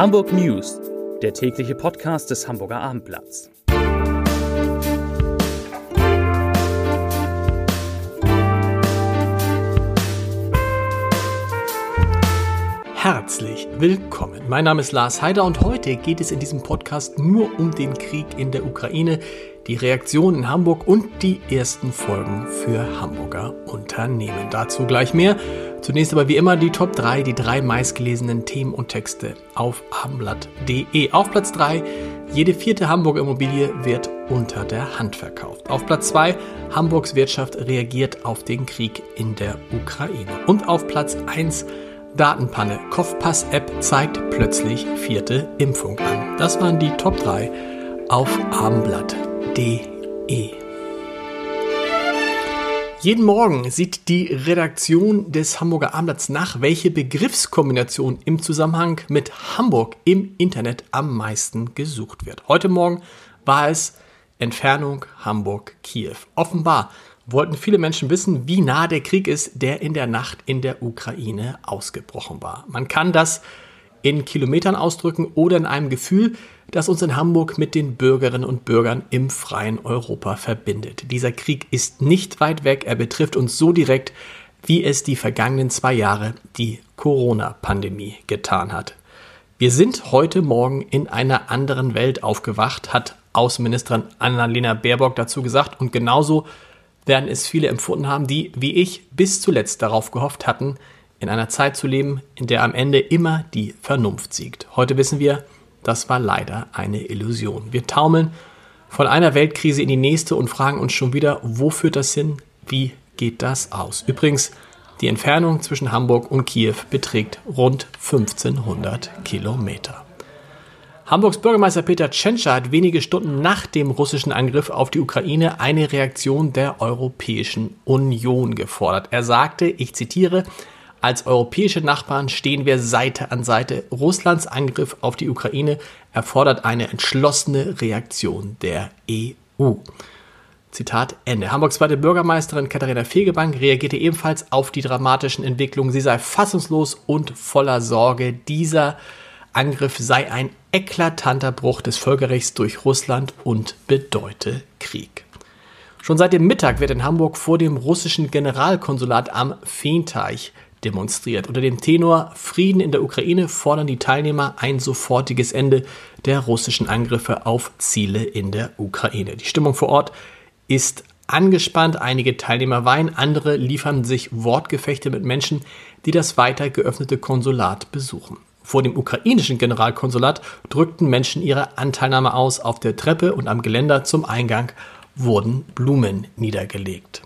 Hamburg News, der tägliche Podcast des Hamburger Abendblatts. Herzlich willkommen. Mein Name ist Lars Heider und heute geht es in diesem Podcast nur um den Krieg in der Ukraine, die Reaktion in Hamburg und die ersten Folgen für Hamburger Unternehmen. Dazu gleich mehr. Zunächst aber wie immer die Top 3, die drei meistgelesenen Themen und Texte auf abendblatt.de. Auf Platz 3, jede vierte Hamburger Immobilie wird unter der Hand verkauft. Auf Platz 2, Hamburgs Wirtschaft reagiert auf den Krieg in der Ukraine. Und auf Platz 1, Datenpanne. Kopfpass-App zeigt plötzlich vierte Impfung an. Das waren die Top 3 auf abendblatt.de. Jeden Morgen sieht die Redaktion des Hamburger Abendblatts nach, welche Begriffskombination im Zusammenhang mit Hamburg im Internet am meisten gesucht wird. Heute Morgen war es Entfernung Hamburg-Kiew. Offenbar wollten viele Menschen wissen, wie nah der Krieg ist, der in der Nacht in der Ukraine ausgebrochen war. Man kann das in Kilometern ausdrücken oder in einem Gefühl, das uns in Hamburg mit den Bürgerinnen und Bürgern im freien Europa verbindet. Dieser Krieg ist nicht weit weg, er betrifft uns so direkt, wie es die vergangenen zwei Jahre die Corona-Pandemie getan hat. Wir sind heute Morgen in einer anderen Welt aufgewacht, hat Außenministerin Annalena Baerbock dazu gesagt und genauso werden es viele empfunden haben, die, wie ich, bis zuletzt darauf gehofft hatten, in einer Zeit zu leben, in der am Ende immer die Vernunft siegt. Heute wissen wir, das war leider eine Illusion. Wir taumeln von einer Weltkrise in die nächste und fragen uns schon wieder, wo führt das hin? Wie geht das aus? Übrigens, die Entfernung zwischen Hamburg und Kiew beträgt rund 1500 Kilometer. Hamburgs Bürgermeister Peter Tschentscher hat wenige Stunden nach dem russischen Angriff auf die Ukraine eine Reaktion der Europäischen Union gefordert. Er sagte, ich zitiere, als europäische Nachbarn stehen wir Seite an Seite. Russlands Angriff auf die Ukraine erfordert eine entschlossene Reaktion der EU. Zitat Ende. Hamburgs zweite Bürgermeisterin Katharina Fegebank reagierte ebenfalls auf die dramatischen Entwicklungen. Sie sei fassungslos und voller Sorge. Dieser Angriff sei ein eklatanter Bruch des Völkerrechts durch Russland und bedeute Krieg. Schon seit dem Mittag wird in Hamburg vor dem russischen Generalkonsulat am Feenteich demonstriert. Unter dem Tenor Frieden in der Ukraine fordern die Teilnehmer ein sofortiges Ende der russischen Angriffe auf Ziele in der Ukraine. Die Stimmung vor Ort ist angespannt, einige Teilnehmer weinen, andere liefern sich Wortgefechte mit Menschen, die das weiter geöffnete Konsulat besuchen. Vor dem ukrainischen Generalkonsulat drückten Menschen ihre Anteilnahme aus. Auf der Treppe und am Geländer zum Eingang wurden Blumen niedergelegt.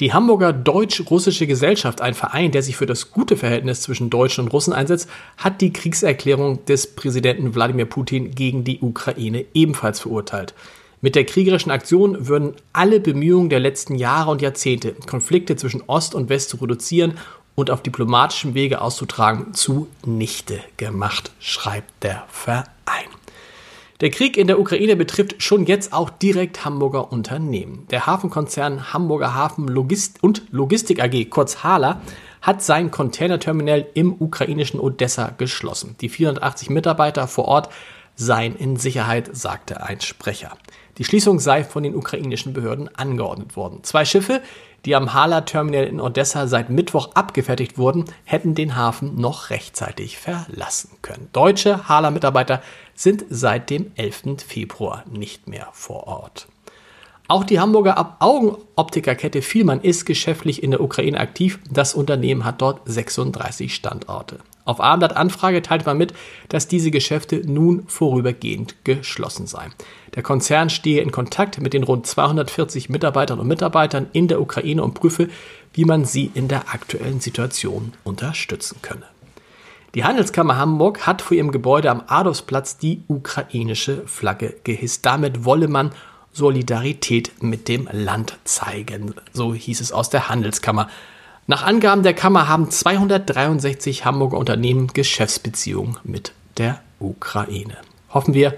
Die Hamburger Deutsch-Russische Gesellschaft, ein Verein, der sich für das gute Verhältnis zwischen Deutschen und Russen einsetzt, hat die Kriegserklärung des Präsidenten Wladimir Putin gegen die Ukraine ebenfalls verurteilt. Mit der kriegerischen Aktion würden alle Bemühungen der letzten Jahre und Jahrzehnte, Konflikte zwischen Ost und West zu reduzieren und auf diplomatischem Wege auszutragen, zunichte gemacht, schreibt der Verein. Der Krieg in der Ukraine betrifft schon jetzt auch direkt Hamburger Unternehmen. Der Hafenkonzern Hamburger Hafen Logist und Logistik AG, kurz HALA, hat sein Containerterminal im ukrainischen Odessa geschlossen. Die 480 Mitarbeiter vor Ort seien in Sicherheit, sagte ein Sprecher. Die Schließung sei von den ukrainischen Behörden angeordnet worden. Zwei Schiffe, die am Hala-Terminal in Odessa seit Mittwoch abgefertigt wurden, hätten den Hafen noch rechtzeitig verlassen können. Deutsche Hala-Mitarbeiter sind seit dem 11. Februar nicht mehr vor Ort. Auch die Hamburger Augenoptikerkette Vielmann ist geschäftlich in der Ukraine aktiv. Das Unternehmen hat dort 36 Standorte. Auf Abendblatt Anfrage teilt man mit, dass diese Geschäfte nun vorübergehend geschlossen seien. Der Konzern stehe in Kontakt mit den rund 240 Mitarbeitern und Mitarbeitern in der Ukraine und prüfe, wie man sie in der aktuellen Situation unterstützen könne. Die Handelskammer Hamburg hat vor ihrem Gebäude am Adolfsplatz die ukrainische Flagge gehisst. Damit wolle man Solidarität mit dem Land zeigen. So hieß es aus der Handelskammer. Nach Angaben der Kammer haben 263 Hamburger Unternehmen Geschäftsbeziehungen mit der Ukraine. Hoffen wir,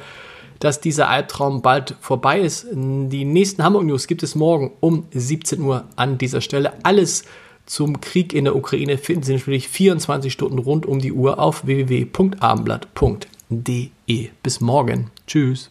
dass dieser Albtraum bald vorbei ist. Die nächsten Hamburg News gibt es morgen um 17 Uhr an dieser Stelle. Alles zum Krieg in der Ukraine finden Sie natürlich 24 Stunden rund um die Uhr auf www.abendblatt.de. Bis morgen. Tschüss.